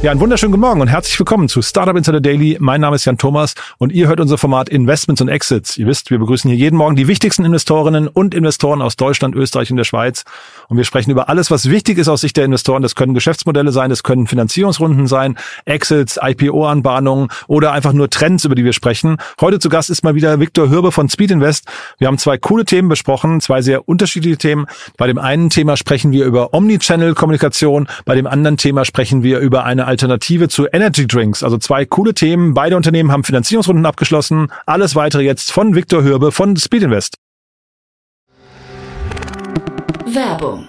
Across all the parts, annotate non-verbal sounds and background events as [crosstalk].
Ja, einen wunderschönen guten Morgen und herzlich willkommen zu Startup Insider Daily. Mein Name ist Jan Thomas und ihr hört unser Format Investments und Exits. Ihr wisst, wir begrüßen hier jeden Morgen die wichtigsten Investorinnen und Investoren aus Deutschland, Österreich und der Schweiz. Und wir sprechen über alles, was wichtig ist aus Sicht der Investoren. Das können Geschäftsmodelle sein, das können Finanzierungsrunden sein, Exits, IPO-Anbahnungen oder einfach nur Trends, über die wir sprechen. Heute zu Gast ist mal wieder Viktor Hürbe von Speed Invest. Wir haben zwei coole Themen besprochen, zwei sehr unterschiedliche Themen. Bei dem einen Thema sprechen wir über Omnichannel-Kommunikation, bei dem anderen Thema sprechen wir über eine Alternative zu Energy Drinks. Also zwei coole Themen. Beide Unternehmen haben Finanzierungsrunden abgeschlossen. Alles weitere jetzt von Viktor Hürbe von Speed. Werbung.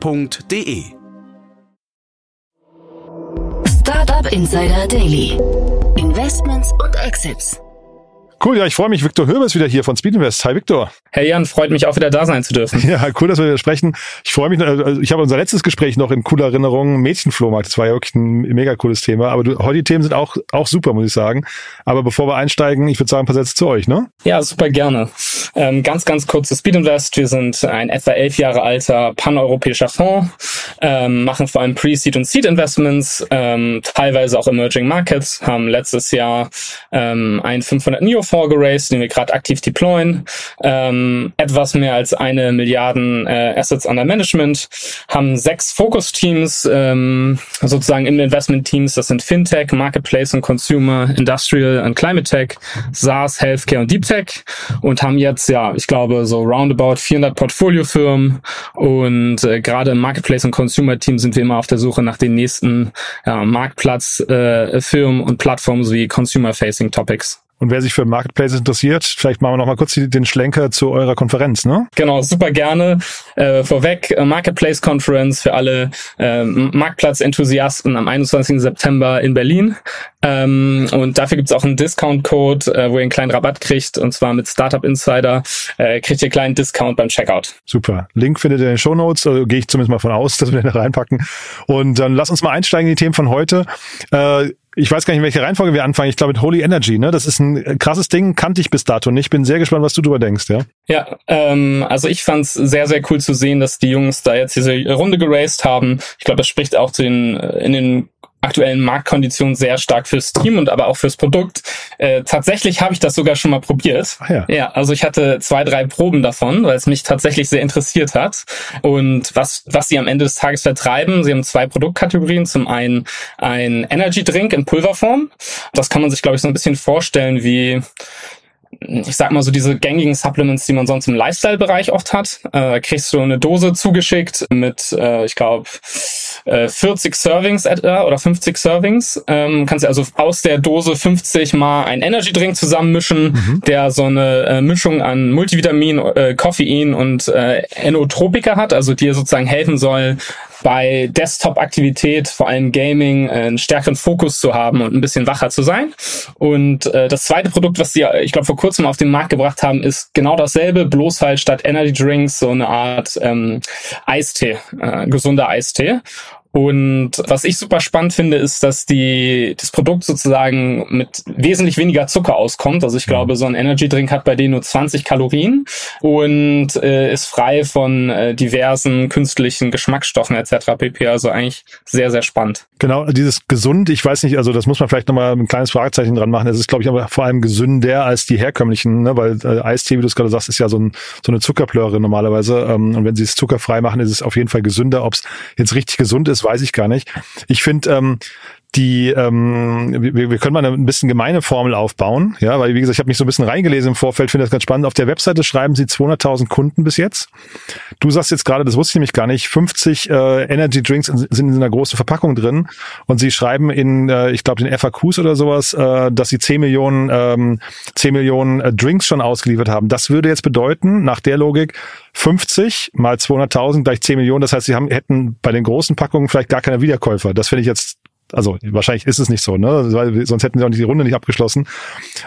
www.startup.de. Startup Insider Daily. Investments und Exits. Cool, ja, ich freue mich. Viktor Hürbe ist wieder hier von Speed Invest. Hi, Viktor. Hey Jan, freut mich auch wieder da sein zu dürfen. [laughs] Ja, cool, dass wir wieder sprechen. Ich freue mich, also ich habe unser letztes Gespräch noch in cooler Erinnerung. Mädchenflohmarkt, das war ja wirklich ein mega cooles Thema. Aber du, heute die Themen sind auch, auch super, muss ich sagen. Aber bevor wir einsteigen, ich würde sagen, ein paar Sätze zu euch, ne? Ja, super gerne. Ähm, ganz, ganz kurz zu Speed Invest. Wir sind ein etwa elf Jahre alter paneuropäischer Fonds, ähm, machen vor allem Pre-Seed und Seed Investments, ähm, teilweise auch Emerging Markets, haben letztes Jahr ähm, ein 500 NIO Fonds geraced, den wir gerade aktiv deployen. Ähm, etwas mehr als eine Milliarden äh, Assets under Management, haben sechs Focus-Teams, ähm, sozusagen im Investment-Teams. Das sind Fintech, Marketplace und Consumer, Industrial und Climate Tech, SaaS, Healthcare und Deep Tech und haben jetzt, ja, ich glaube, so roundabout 400 Portfoliofirmen und äh, gerade im Marketplace und Consumer-Team sind wir immer auf der Suche nach den nächsten ja, Marktplatzfirmen äh, und Plattformen sowie Consumer-Facing Topics. Und wer sich für Marketplaces interessiert, vielleicht machen wir noch mal kurz den Schlenker zu eurer Konferenz, ne? Genau, super gerne. Äh, vorweg, äh, Marketplace Conference für alle äh, Marktplatz-Enthusiasten am 21. September in Berlin. Ähm, und dafür gibt's auch einen Discount-Code, äh, wo ihr einen kleinen Rabatt kriegt. Und zwar mit Startup Insider äh, kriegt ihr einen kleinen Discount beim Checkout. Super. Link findet ihr in den Show Notes. Also gehe ich zumindest mal von aus, [laughs] dass wir den da reinpacken. Und dann lass uns mal einsteigen in die Themen von heute. Äh, ich weiß gar nicht, in welche Reihenfolge wir anfangen. Ich glaube mit Holy Energy, ne? Das ist ein krasses Ding, kannte ich bis dato nicht. Bin sehr gespannt, was du darüber denkst, ja? Ja, ähm, also ich fand's sehr, sehr cool zu sehen, dass die Jungs da jetzt diese Runde geraced haben. Ich glaube, das spricht auch zu den, in den aktuellen Marktkonditionen sehr stark fürs Team und aber auch fürs Produkt. Äh, tatsächlich habe ich das sogar schon mal probiert. Ach ja. ja, also ich hatte zwei, drei Proben davon, weil es mich tatsächlich sehr interessiert hat. Und was, was sie am Ende des Tages vertreiben, sie haben zwei Produktkategorien. Zum einen ein Energy Drink in Pulverform. Das kann man sich, glaube ich, so ein bisschen vorstellen wie ich sag mal so diese gängigen Supplements, die man sonst im Lifestyle-Bereich oft hat. Äh, kriegst du eine Dose zugeschickt mit, äh, ich glaube, äh, 40 Servings etwa oder 50 Servings. Ähm, kannst du also aus der Dose 50 mal einen Energy-Drink zusammenmischen, mhm. der so eine äh, Mischung an Multivitamin, äh, Koffein und äh, Enotropika hat, also dir sozusagen helfen soll, bei Desktop-Aktivität, vor allem Gaming, äh, einen stärkeren Fokus zu haben und ein bisschen wacher zu sein. Und äh, das zweite Produkt, was sie, ich glaube, vor kurzem auf den Markt gebracht haben, ist genau dasselbe, bloß halt statt Energy Drinks so eine Art ähm, Eistee, äh, gesunder Eistee. Und was ich super spannend finde, ist, dass die, das Produkt sozusagen mit wesentlich weniger Zucker auskommt. Also ich glaube, so ein Energy Drink hat bei denen nur 20 Kalorien und äh, ist frei von äh, diversen künstlichen Geschmacksstoffen etc. pp. Also eigentlich sehr, sehr spannend. Genau, dieses gesund, ich weiß nicht, also das muss man vielleicht nochmal ein kleines Fragezeichen dran machen. Es ist, glaube ich, aber vor allem gesünder als die herkömmlichen, ne? weil äh, Eistee, wie du es gerade sagst, ist ja so, ein, so eine Zuckerplöre normalerweise. Ähm, und wenn sie es zuckerfrei machen, ist es auf jeden Fall gesünder. Ob es jetzt richtig gesund ist, weiß ich gar nicht. Ich finde, ähm, die, ähm, wir, wir können mal eine ein bisschen gemeine Formel aufbauen, ja, weil wie gesagt, ich habe mich so ein bisschen reingelesen im Vorfeld, finde das ganz spannend. Auf der Webseite schreiben sie 200.000 Kunden bis jetzt. Du sagst jetzt gerade, das wusste ich nämlich gar nicht, 50 äh, Energy Drinks sind in einer großen Verpackung drin und sie schreiben in, äh, ich glaube, den FAQs oder sowas, äh, dass sie 10 Millionen, ähm, 10 Millionen äh, Drinks schon ausgeliefert haben. Das würde jetzt bedeuten, nach der Logik, 50 mal 200.000 gleich 10 Millionen. Das heißt, sie haben, hätten bei den großen Packungen vielleicht gar keine Wiederkäufer. Das finde ich jetzt also wahrscheinlich ist es nicht so, ne? Weil sonst hätten sie auch die Runde nicht abgeschlossen.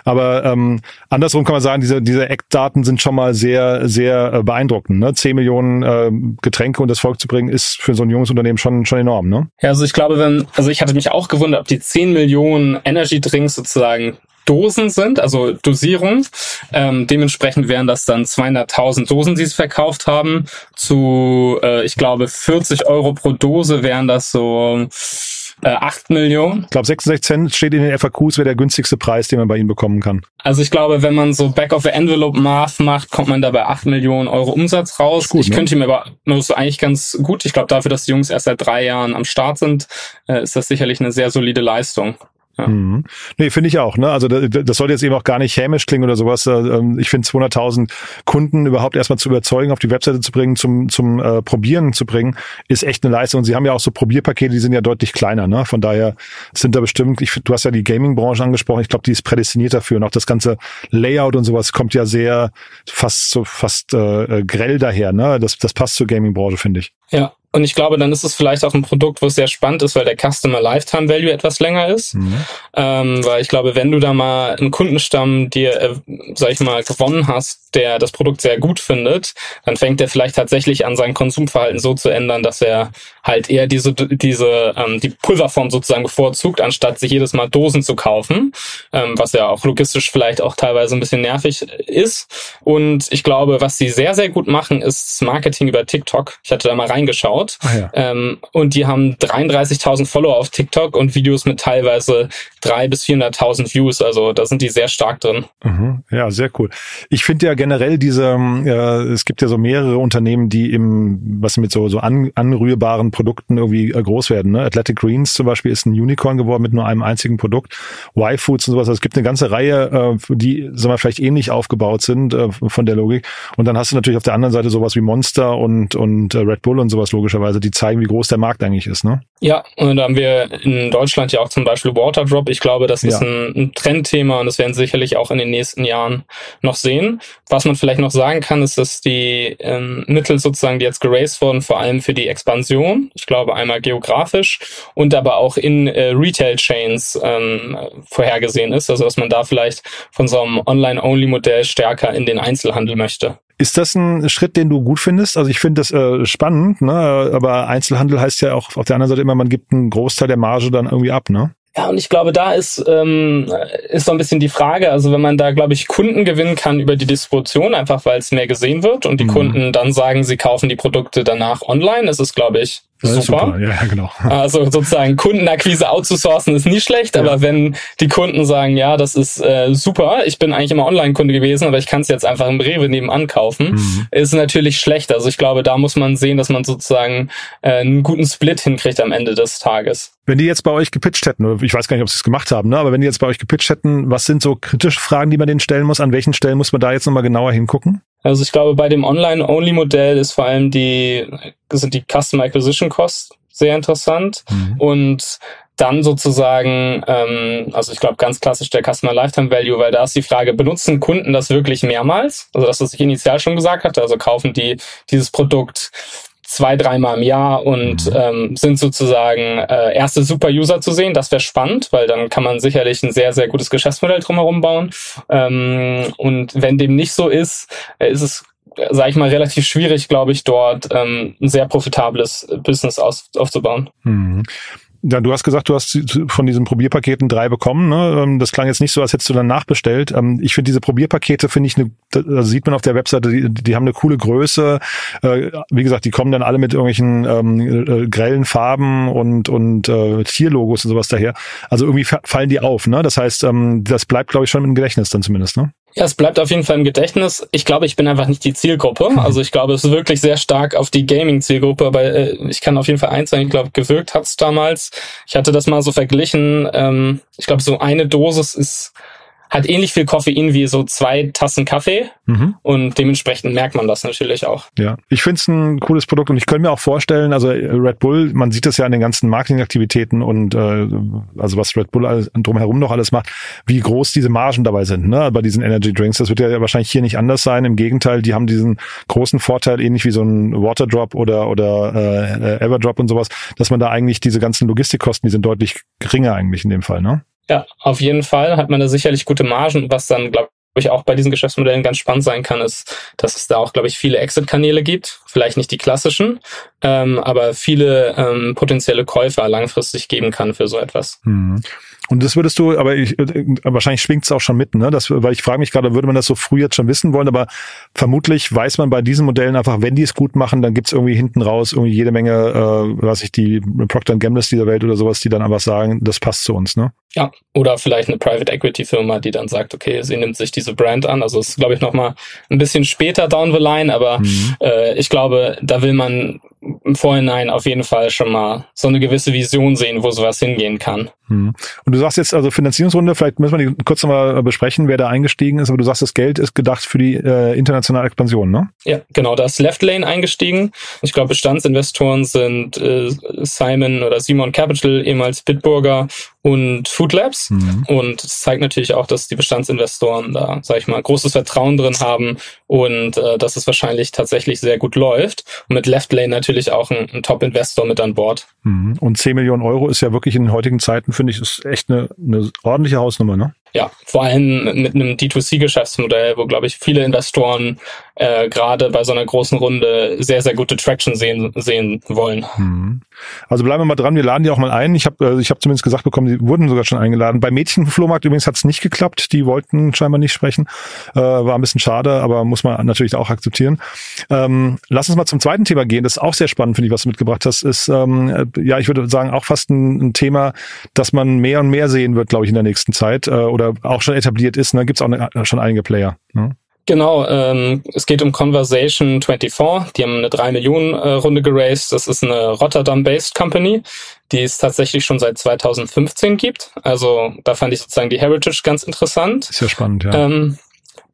Aber ähm, andersrum kann man sagen, diese, diese Eckdaten sind schon mal sehr, sehr äh, beeindruckend. Ne? 10 Millionen äh, Getränke und das Volk zu bringen, ist für so ein junges Unternehmen schon, schon enorm, ne? Ja, also ich glaube, wenn, also ich hatte mich auch gewundert, ob die 10 Millionen Energy Drinks sozusagen Dosen sind, also Dosierung. Ähm, dementsprechend wären das dann 200.000 Dosen, die sie verkauft haben. Zu, äh, ich glaube, 40 Euro pro Dose wären das so äh, 8 Millionen. Ich glaube, 66 Cent steht in den FAQs, wäre der günstigste Preis, den man bei ihnen bekommen kann. Also ich glaube, wenn man so Back-of-the-Envelope-Math macht, kommt man da bei 8 Millionen Euro Umsatz raus. Gut, ich ne? könnte mir aber, das ist eigentlich ganz gut. Ich glaube, dafür, dass die Jungs erst seit drei Jahren am Start sind, äh, ist das sicherlich eine sehr solide Leistung. Ja. Mhm. Nee, finde ich auch. Ne? Also das, das sollte jetzt eben auch gar nicht hämisch klingen oder sowas. Äh, ähm, ich finde 200.000 Kunden überhaupt erstmal zu überzeugen, auf die Webseite zu bringen, zum zum äh, Probieren zu bringen, ist echt eine Leistung. Und sie haben ja auch so Probierpakete, die sind ja deutlich kleiner. Ne? Von daher sind da bestimmt, ich, du hast ja die Gaming-Branche angesprochen, ich glaube, die ist prädestiniert dafür. Und auch das ganze Layout und sowas kommt ja sehr fast so fast äh, grell daher. Ne? Das, das passt zur Gaming-Branche, finde ich. Ja, und ich glaube, dann ist es vielleicht auch ein Produkt, was sehr spannend ist, weil der Customer Lifetime Value etwas länger ist. Mhm. Ähm, weil ich glaube, wenn du da mal einen Kundenstamm dir, äh, sag ich mal, gewonnen hast, der das Produkt sehr gut findet, dann fängt er vielleicht tatsächlich an, sein Konsumverhalten so zu ändern, dass er halt eher diese, diese, ähm, die Pulverform sozusagen bevorzugt, anstatt sich jedes Mal Dosen zu kaufen, ähm, was ja auch logistisch vielleicht auch teilweise ein bisschen nervig ist. Und ich glaube, was sie sehr, sehr gut machen, ist Marketing über TikTok. Ich hatte da mal reingeschaut aufgebaut. Ah, ja. ähm, und die haben 33.000 Follower auf TikTok und Videos mit teilweise 300.000 bis 400.000 Views. Also da sind die sehr stark drin. Mhm. Ja, sehr cool. Ich finde ja generell diese, äh, es gibt ja so mehrere Unternehmen, die im, was mit so, so an, anrührbaren Produkten irgendwie äh, groß werden. Ne? Athletic Greens zum Beispiel ist ein Unicorn geworden mit nur einem einzigen Produkt. Y-Foods und sowas. Also es gibt eine ganze Reihe, äh, die, sagen wir, vielleicht ähnlich aufgebaut sind äh, von der Logik. Und dann hast du natürlich auf der anderen Seite sowas wie Monster und, und äh, Red Bull und sowas logisch logischerweise, die zeigen, wie groß der Markt eigentlich ist, ne? Ja, und da haben wir in Deutschland ja auch zum Beispiel Waterdrop. Ich glaube, das ist ja. ein, ein, Trendthema und das werden sicherlich auch in den nächsten Jahren noch sehen. Was man vielleicht noch sagen kann, ist, dass die ähm, Mittel sozusagen, die jetzt geraced wurden, vor allem für die Expansion, ich glaube einmal geografisch und aber auch in äh, Retail-Chains ähm, vorhergesehen ist. Also dass man da vielleicht von so einem Online-Only-Modell stärker in den Einzelhandel möchte. Ist das ein Schritt, den du gut findest? Also ich finde das äh, spannend, ne? aber Einzelhandel heißt ja auch auf der anderen Seite immer, man gibt einen Großteil der Marge dann irgendwie ab, ne? Ja, und ich glaube, da ist, ähm, ist so ein bisschen die Frage, also wenn man da, glaube ich, Kunden gewinnen kann über die Distribution, einfach weil es mehr gesehen wird und die mhm. Kunden dann sagen, sie kaufen die Produkte danach online, ist es, glaube ich, Super. super. Ja, genau. [laughs] Also sozusagen Kundenakquise outzusourcen ist nie schlecht, ja. aber wenn die Kunden sagen, ja, das ist äh, super, ich bin eigentlich immer Online-Kunde gewesen, aber ich kann es jetzt einfach im Rewe nebenan kaufen, mhm. ist natürlich schlecht. Also ich glaube, da muss man sehen, dass man sozusagen äh, einen guten Split hinkriegt am Ende des Tages. Wenn die jetzt bei euch gepitcht hätten, ich weiß gar nicht, ob sie es gemacht haben, ne? aber wenn die jetzt bei euch gepitcht hätten, was sind so kritische Fragen, die man denen stellen muss? An welchen Stellen muss man da jetzt nochmal genauer hingucken? Also ich glaube, bei dem Online-Only-Modell ist vor allem die, sind die Customer Acquisition Costs sehr interessant mhm. und dann sozusagen, ähm, also ich glaube ganz klassisch der Customer Lifetime Value, weil da ist die Frage, benutzen Kunden das wirklich mehrmals? Also das, was ich initial schon gesagt hatte, also kaufen die dieses Produkt zwei, dreimal im Jahr und mhm. ähm, sind sozusagen äh, erste Super-User zu sehen. Das wäre spannend, weil dann kann man sicherlich ein sehr, sehr gutes Geschäftsmodell drumherum bauen. Ähm, und wenn dem nicht so ist, äh, ist es sage ich mal, relativ schwierig, glaube ich, dort ähm, ein sehr profitables Business aus, aufzubauen. Mhm. Ja, du hast gesagt, du hast von diesen Probierpaketen drei bekommen. Ne? Ähm, das klang jetzt nicht so, als hättest du dann nachbestellt. Ähm, ich finde diese Probierpakete, finde ich, eine, das sieht man auf der Webseite, die, die haben eine coole Größe. Äh, wie gesagt, die kommen dann alle mit irgendwelchen ähm, äh, grellen Farben und, und äh, Tierlogos und sowas daher. Also irgendwie fallen die auf. Ne? Das heißt, ähm, das bleibt, glaube ich, schon im Gedächtnis dann zumindest. Ne? Ja, es bleibt auf jeden Fall im Gedächtnis. Ich glaube, ich bin einfach nicht die Zielgruppe. Also ich glaube, es ist wirklich sehr stark auf die Gaming-Zielgruppe, aber äh, ich kann auf jeden Fall eins sagen, ich glaube, gewirkt hat's damals. Ich hatte das mal so verglichen. Ähm, ich glaube, so eine Dosis ist hat ähnlich viel Koffein wie so zwei Tassen Kaffee mhm. und dementsprechend merkt man das natürlich auch. Ja, ich finde es ein cooles Produkt und ich könnte mir auch vorstellen, also Red Bull, man sieht das ja an den ganzen Marketingaktivitäten und äh, also was Red Bull alles, drumherum noch alles macht, wie groß diese Margen dabei sind, ne, bei diesen Energy Drinks. Das wird ja wahrscheinlich hier nicht anders sein. Im Gegenteil, die haben diesen großen Vorteil, ähnlich wie so ein Waterdrop oder oder äh, Everdrop und sowas, dass man da eigentlich diese ganzen Logistikkosten, die sind deutlich geringer eigentlich in dem Fall, ne? Ja, auf jeden Fall hat man da sicherlich gute Margen, was dann, glaube ich, auch bei diesen Geschäftsmodellen ganz spannend sein kann, ist, dass es da auch, glaube ich, viele Exit-Kanäle gibt. Vielleicht nicht die klassischen, ähm, aber viele ähm, potenzielle Käufer langfristig geben kann für so etwas. Mhm. Und das würdest du, aber ich, äh, wahrscheinlich schwingt es auch schon mit, ne? Das, weil ich frage mich gerade, würde man das so früh jetzt schon wissen wollen, aber vermutlich weiß man bei diesen Modellen einfach, wenn die es gut machen, dann gibt's irgendwie hinten raus irgendwie jede Menge, äh, was ich, die Procter Gambles dieser Welt oder sowas, die dann einfach sagen, das passt zu uns, ne? Ja, oder vielleicht eine Private Equity Firma, die dann sagt, okay, sie nimmt sich diese Brand an. Also es ist, glaube ich, nochmal ein bisschen später down the line, aber mhm. äh, ich glaube, da will man im Vorhinein auf jeden Fall schon mal so eine gewisse Vision sehen, wo sowas hingehen kann. Hm. Und du sagst jetzt also Finanzierungsrunde, vielleicht müssen wir die kurz nochmal besprechen, wer da eingestiegen ist, aber du sagst, das Geld ist gedacht für die äh, internationale Expansion, ne? Ja, genau, da ist Left Lane eingestiegen. Ich glaube, Bestandsinvestoren sind äh, Simon oder Simon Capital, ehemals Bitburger und Food Labs. Mhm. Und es zeigt natürlich auch, dass die Bestandsinvestoren da, sag ich mal, großes Vertrauen drin haben und äh, dass es wahrscheinlich tatsächlich sehr gut läuft. Und mit Left Lane natürlich auch ein, ein Top-Investor mit an Bord. Mhm. Und 10 Millionen Euro ist ja wirklich in heutigen Zeiten, finde ich, ist echt eine, eine ordentliche Hausnummer, ne? Ja, vor allem mit einem D2C-Geschäftsmodell, wo, glaube ich, viele Investoren äh, gerade bei so einer großen Runde sehr, sehr gute Traction sehen, sehen wollen. Mhm. Also bleiben wir mal dran, wir laden die auch mal ein. Ich habe äh, hab zumindest gesagt bekommen, die wurden sogar schon eingeladen. Bei Mädchenflohmarkt übrigens hat es nicht geklappt, die wollten scheinbar nicht sprechen. Äh, war ein bisschen schade, aber muss man natürlich auch akzeptieren. Ähm, lass uns mal zum zweiten Thema gehen. Das ist auch sehr spannend, finde ich, was du mitgebracht hast. Ist, ähm, äh, ja, ich würde sagen, auch fast ein, ein Thema, das man mehr und mehr sehen wird, glaube ich, in der nächsten Zeit. Äh, oder oder auch schon etabliert ist. Ne? Gibt es auch eine, schon einige Player. Ne? Genau, ähm, es geht um Conversation 24. Die haben eine 3 Millionen äh, Runde geraced. Das ist eine Rotterdam-based Company, die es tatsächlich schon seit 2015 gibt. Also da fand ich sozusagen die Heritage ganz interessant. Ist ja spannend, ja. Ähm,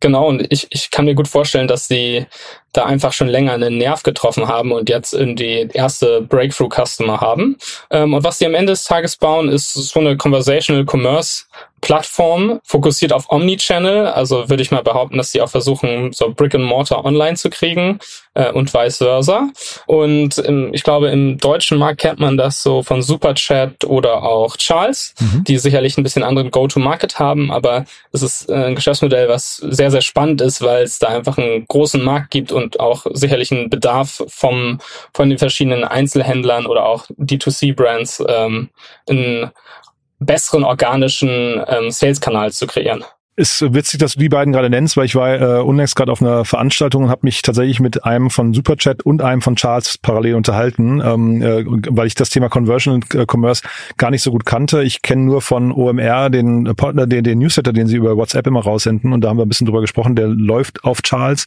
genau, und ich, ich kann mir gut vorstellen, dass sie da einfach schon länger einen Nerv getroffen haben und jetzt irgendwie erste Breakthrough-Customer haben. Ähm, und was sie am Ende des Tages bauen, ist so eine Conversational Commerce Plattform, fokussiert auf Omnichannel. Also würde ich mal behaupten, dass sie auch versuchen, so Brick and Mortar online zu kriegen äh, und vice versa. Und im, ich glaube, im deutschen Markt kennt man das so von Superchat oder auch Charles, mhm. die sicherlich ein bisschen anderen Go-to-Market haben, aber es ist äh, ein Geschäftsmodell, was sehr, sehr spannend ist, weil es da einfach einen großen Markt gibt und auch sicherlich einen Bedarf vom, von den verschiedenen Einzelhändlern oder auch D2C-Brands ähm, einen besseren organischen ähm, Sales-Kanal zu kreieren ist witzig, dass du die beiden gerade nennst, weil ich war äh, unlängst gerade auf einer Veranstaltung und habe mich tatsächlich mit einem von Superchat und einem von Charles parallel unterhalten, ähm, äh, weil ich das Thema Conversion äh, Commerce gar nicht so gut kannte. Ich kenne nur von OMR den, äh, den, den Newsletter, den sie über WhatsApp immer raussenden und da haben wir ein bisschen drüber gesprochen, der läuft auf Charles.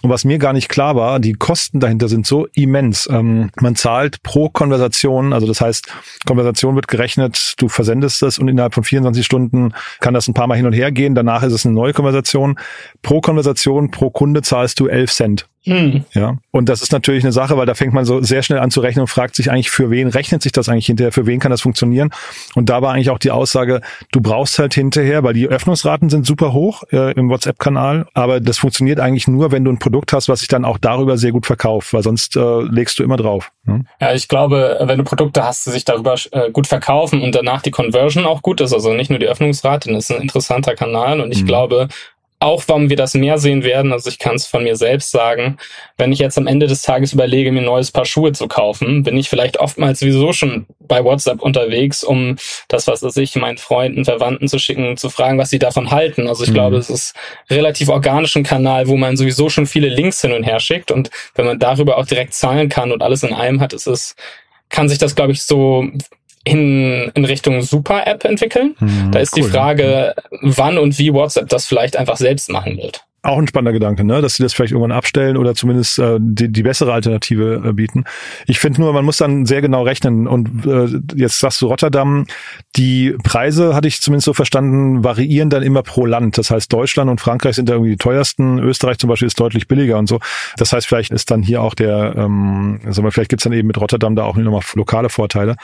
Und was mir gar nicht klar war, die Kosten dahinter sind so immens. Ähm, man zahlt pro Konversation, also das heißt, Konversation wird gerechnet, du versendest es und innerhalb von 24 Stunden kann das ein paar Mal hin und her gehen, danach ist es eine neue Konversation. Pro Konversation, pro Kunde zahlst du 11 Cent. Hm. Ja. Und das ist natürlich eine Sache, weil da fängt man so sehr schnell an zu rechnen und fragt sich eigentlich, für wen rechnet sich das eigentlich hinterher? Für wen kann das funktionieren? Und da war eigentlich auch die Aussage, du brauchst halt hinterher, weil die Öffnungsraten sind super hoch äh, im WhatsApp-Kanal, aber das funktioniert eigentlich nur, wenn du ein Produkt hast, was sich dann auch darüber sehr gut verkauft, weil sonst äh, legst du immer drauf. Ne? Ja, ich glaube, wenn du Produkte hast, die sich darüber äh, gut verkaufen und danach die Conversion auch gut ist, also nicht nur die Öffnungsrate, das ist ein interessanter Kanal und ich mhm. glaube, auch warum wir das mehr sehen werden, also ich kann es von mir selbst sagen, wenn ich jetzt am Ende des Tages überlege, mir ein neues Paar Schuhe zu kaufen, bin ich vielleicht oftmals sowieso schon bei WhatsApp unterwegs, um das, was ich, meinen Freunden, Verwandten zu schicken, zu fragen, was sie davon halten. Also ich mhm. glaube, es ist relativ organischen Kanal, wo man sowieso schon viele Links hin und her schickt und wenn man darüber auch direkt zahlen kann und alles in einem hat, ist es, kann sich das, glaube ich, so in, in Richtung Super-App entwickeln. Hm, da ist cool. die Frage, wann und wie WhatsApp das vielleicht einfach selbst machen wird. Auch ein spannender Gedanke, ne? dass sie das vielleicht irgendwann abstellen oder zumindest äh, die, die bessere Alternative äh, bieten. Ich finde nur, man muss dann sehr genau rechnen. Und äh, jetzt sagst du Rotterdam, die Preise, hatte ich zumindest so verstanden, variieren dann immer pro Land. Das heißt, Deutschland und Frankreich sind da irgendwie die teuersten. Österreich zum Beispiel ist deutlich billiger und so. Das heißt, vielleicht ist dann hier auch der, ähm, sagen wir, vielleicht gibt's dann eben mit Rotterdam da auch nochmal lokale Vorteile.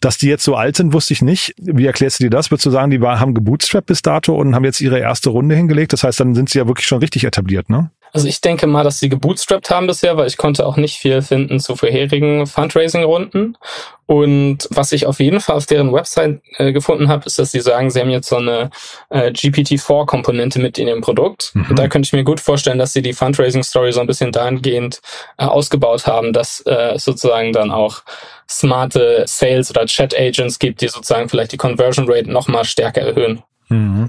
Dass die jetzt so alt sind, wusste ich nicht. Wie erklärst du dir das? Würdest du sagen, die war, haben gebootstrapped bis dato und haben jetzt ihre erste Runde hingelegt? Das heißt, dann sind sie ja wirklich schon schon richtig etabliert, ne? Also ich denke mal, dass sie gebootstrapped haben bisher, weil ich konnte auch nicht viel finden zu vorherigen Fundraising-Runden. Und was ich auf jeden Fall auf deren Website äh, gefunden habe, ist, dass sie sagen, sie haben jetzt so eine äh, GPT-4-Komponente mit in ihrem Produkt. Mhm. Und da könnte ich mir gut vorstellen, dass sie die Fundraising-Story so ein bisschen dahingehend äh, ausgebaut haben, dass äh, sozusagen dann auch smarte Sales- oder Chat-Agents gibt, die sozusagen vielleicht die Conversion Rate noch mal stärker erhöhen. Mhm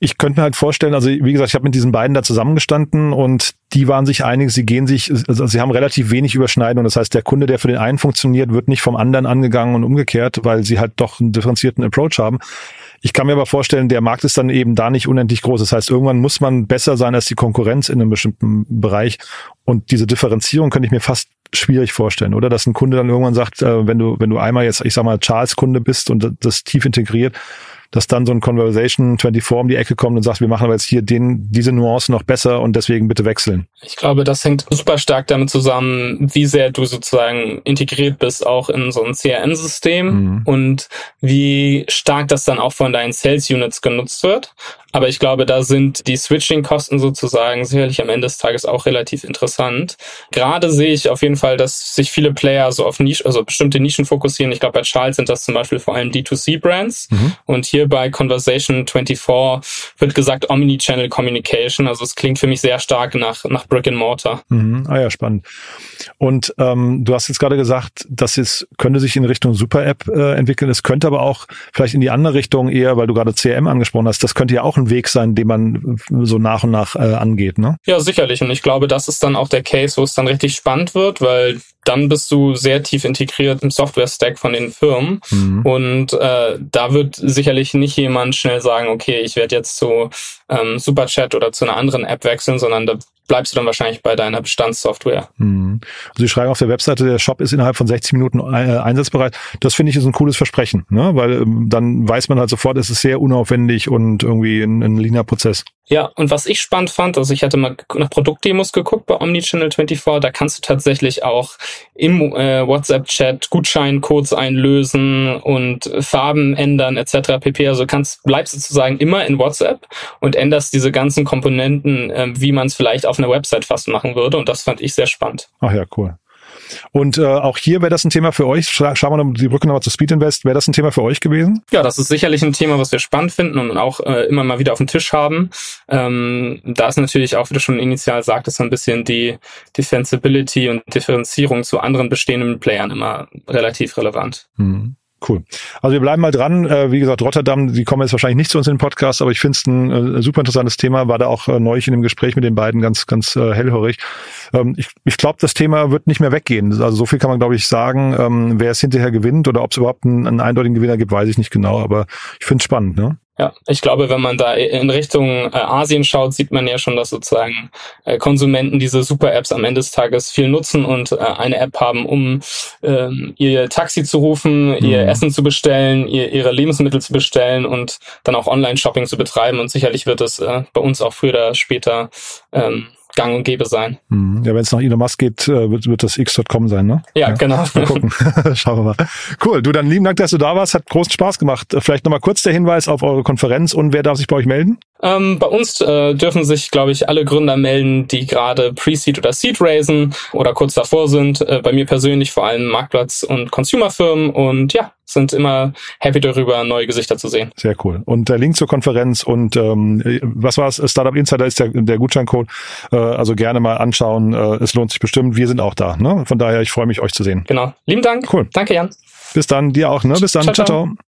ich könnte mir halt vorstellen, also wie gesagt, ich habe mit diesen beiden da zusammengestanden und die waren sich einig, sie gehen sich, also sie haben relativ wenig Überschneidung. Das heißt, der Kunde, der für den einen funktioniert, wird nicht vom anderen angegangen und umgekehrt, weil sie halt doch einen differenzierten Approach haben. Ich kann mir aber vorstellen, der Markt ist dann eben da nicht unendlich groß. Das heißt, irgendwann muss man besser sein als die Konkurrenz in einem bestimmten Bereich. Und diese Differenzierung könnte ich mir fast schwierig vorstellen, oder? Dass ein Kunde dann irgendwann sagt, äh, wenn du, wenn du einmal jetzt, ich sag mal, Charles-Kunde bist und das tief integriert, dass dann so ein Conversation 24 um die Ecke kommt und sagt, wir machen aber jetzt hier den, diese Nuance noch besser und deswegen bitte wechseln. Ich glaube, das hängt super stark damit zusammen, wie sehr du sozusagen integriert bist auch in so ein CRM-System mhm. und wie stark das dann auch von deinen Sales Units genutzt wird. Aber ich glaube, da sind die Switching-Kosten sozusagen sicherlich am Ende des Tages auch relativ interessant. Gerade sehe ich auf jeden Fall, dass sich viele Player so auf Nische, also bestimmte Nischen fokussieren. Ich glaube, bei Charles sind das zum Beispiel vor allem D2C-Brands. Mhm. Und hier bei Conversation 24 wird gesagt Omni-Channel Communication. Also es klingt für mich sehr stark nach, nach Brick and Mortar. Mhm. Ah ja, spannend. Und ähm, du hast jetzt gerade gesagt, dass es könnte sich in Richtung Super-App äh, entwickeln. Es könnte aber auch vielleicht in die andere Richtung eher, weil du gerade CRM angesprochen hast, das könnte ja auch ein Weg sein, den man so nach und nach äh, angeht, ne? Ja, sicherlich. Und ich glaube, das ist dann auch der Case, wo es dann richtig spannend wird, weil dann bist du sehr tief integriert im Software-Stack von den Firmen. Mhm. Und äh, da wird sicherlich nicht jemand schnell sagen, okay, ich werde jetzt zu ähm, Superchat oder zu einer anderen App wechseln, sondern da bleibst du dann wahrscheinlich bei deiner Bestandssoftware. Mhm. Also Sie schreiben auf der Webseite, der Shop ist innerhalb von 60 Minuten äh, einsatzbereit. Das finde ich ist ein cooles Versprechen, ne? weil ähm, dann weiß man halt sofort, es ist sehr unaufwendig und irgendwie ein, ein leaner Prozess. Ja, und was ich spannend fand, also ich hatte mal nach Produktdemos geguckt bei Omnichannel 24, da kannst du tatsächlich auch im äh, WhatsApp-Chat Gutscheincodes einlösen und Farben ändern etc. pp. Also kannst bleibst sozusagen immer in WhatsApp und änderst diese ganzen Komponenten, äh, wie man es vielleicht auf einer Website fast machen würde. Und das fand ich sehr spannend. Ach ja, cool. Und äh, auch hier wäre das ein Thema für euch. Schauen wir noch die Brücke nochmal zu Speed Invest. Wäre das ein Thema für euch gewesen? Ja, das ist sicherlich ein Thema, was wir spannend finden und auch äh, immer mal wieder auf dem Tisch haben. Ähm, da ist natürlich auch, wie du schon initial sagtest, so ein bisschen die Defensibility und Differenzierung zu anderen bestehenden Playern immer relativ relevant. Mhm. Cool. Also wir bleiben mal dran. Äh, wie gesagt, Rotterdam, die kommen jetzt wahrscheinlich nicht zu uns in den Podcast, aber ich finde es ein äh, super interessantes Thema. War da auch äh, neulich in dem Gespräch mit den beiden ganz, ganz äh, hellhörig. Ähm, ich ich glaube, das Thema wird nicht mehr weggehen. Also so viel kann man, glaube ich, sagen. Ähm, wer es hinterher gewinnt oder ob es überhaupt einen, einen eindeutigen Gewinner gibt, weiß ich nicht genau. Aber ich finde es spannend. Ne? Ja, ich glaube, wenn man da in Richtung äh, Asien schaut, sieht man ja schon, dass sozusagen äh, Konsumenten diese Super-Apps am Ende des Tages viel nutzen und äh, eine App haben, um ähm, ihr Taxi zu rufen, mhm. ihr Essen zu bestellen, ihr, ihre Lebensmittel zu bestellen und dann auch Online-Shopping zu betreiben. Und sicherlich wird es äh, bei uns auch früher oder später ähm, gang und gäbe sein. Mhm. Ja, wenn es nach Elon Musk geht, äh, wird, wird das X.com sein, ne? Ja, ja. genau. Mal gucken. [laughs] [laughs] Schauen wir mal. Cool. Du, dann lieben Dank, dass du da warst. Hat großen Spaß gemacht. Vielleicht nochmal kurz der Hinweis auf eure Konferenz und wer darf sich bei euch melden? Ähm, bei uns äh, dürfen sich, glaube ich, alle Gründer melden, die gerade Pre-Seed oder Seed raisen oder kurz davor sind. Äh, bei mir persönlich vor allem Marktplatz- und Consumerfirmen und ja, sind immer happy darüber, neue Gesichter zu sehen. Sehr cool. Und der Link zur Konferenz und ähm, was war es? Startup Insider ist der, der Gutscheincode. Äh, also gerne mal anschauen. Äh, es lohnt sich bestimmt. Wir sind auch da. Ne? Von daher, ich freue mich, euch zu sehen. Genau. Lieben Dank. Cool. Danke, Jan. Bis dann. Dir auch. Ne? Bis dann. ciao. ciao. ciao.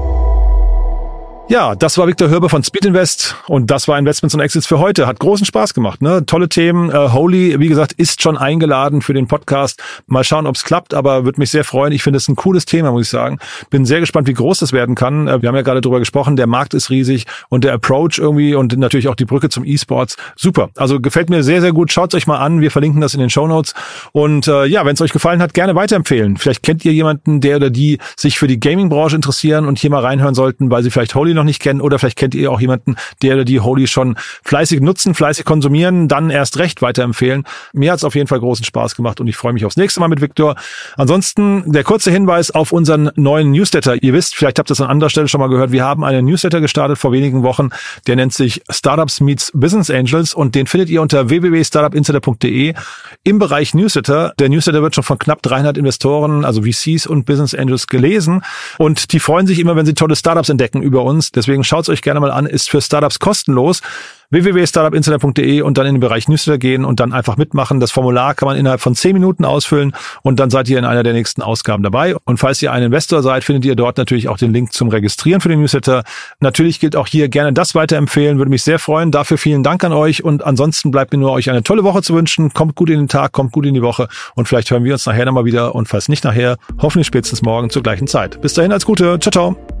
Ja, das war Viktor Hörbe von Speed Invest und das war Investments und Exits für heute. Hat großen Spaß gemacht, ne? Tolle Themen. Äh, Holy, wie gesagt, ist schon eingeladen für den Podcast. Mal schauen, ob es klappt, aber würde mich sehr freuen. Ich finde es ein cooles Thema, muss ich sagen. Bin sehr gespannt, wie groß das werden kann. Äh, wir haben ja gerade drüber gesprochen, der Markt ist riesig und der Approach irgendwie und natürlich auch die Brücke zum E-Sports. Super. Also gefällt mir sehr, sehr gut. Schaut euch mal an. Wir verlinken das in den Show Notes. Und äh, ja, wenn es euch gefallen hat, gerne weiterempfehlen. Vielleicht kennt ihr jemanden, der oder die sich für die Gaming-Branche interessieren und hier mal reinhören sollten, weil sie vielleicht Holy noch noch nicht kennen oder vielleicht kennt ihr auch jemanden, der oder die Holy schon fleißig nutzen, fleißig konsumieren, dann erst recht weiterempfehlen. Mir hat es auf jeden Fall großen Spaß gemacht und ich freue mich aufs nächste Mal mit Viktor. Ansonsten der kurze Hinweis auf unseren neuen Newsletter. Ihr wisst, vielleicht habt ihr es an anderer Stelle schon mal gehört, wir haben einen Newsletter gestartet vor wenigen Wochen, der nennt sich Startups Meets Business Angels und den findet ihr unter www.startupinsider.de im Bereich Newsletter. Der Newsletter wird schon von knapp 300 Investoren, also VCs und Business Angels gelesen und die freuen sich immer, wenn sie tolle Startups entdecken über uns. Deswegen schaut es euch gerne mal an, ist für Startups kostenlos www.startupinsider.de und dann in den Bereich Newsletter gehen und dann einfach mitmachen. Das Formular kann man innerhalb von zehn Minuten ausfüllen und dann seid ihr in einer der nächsten Ausgaben dabei. Und falls ihr ein Investor seid, findet ihr dort natürlich auch den Link zum Registrieren für den Newsletter. Natürlich gilt auch hier gerne das weiterempfehlen, würde mich sehr freuen. Dafür vielen Dank an euch und ansonsten bleibt mir nur euch eine tolle Woche zu wünschen. Kommt gut in den Tag, kommt gut in die Woche und vielleicht hören wir uns nachher nochmal wieder und falls nicht nachher, hoffentlich spätestens morgen zur gleichen Zeit. Bis dahin als Gute. Ciao, ciao.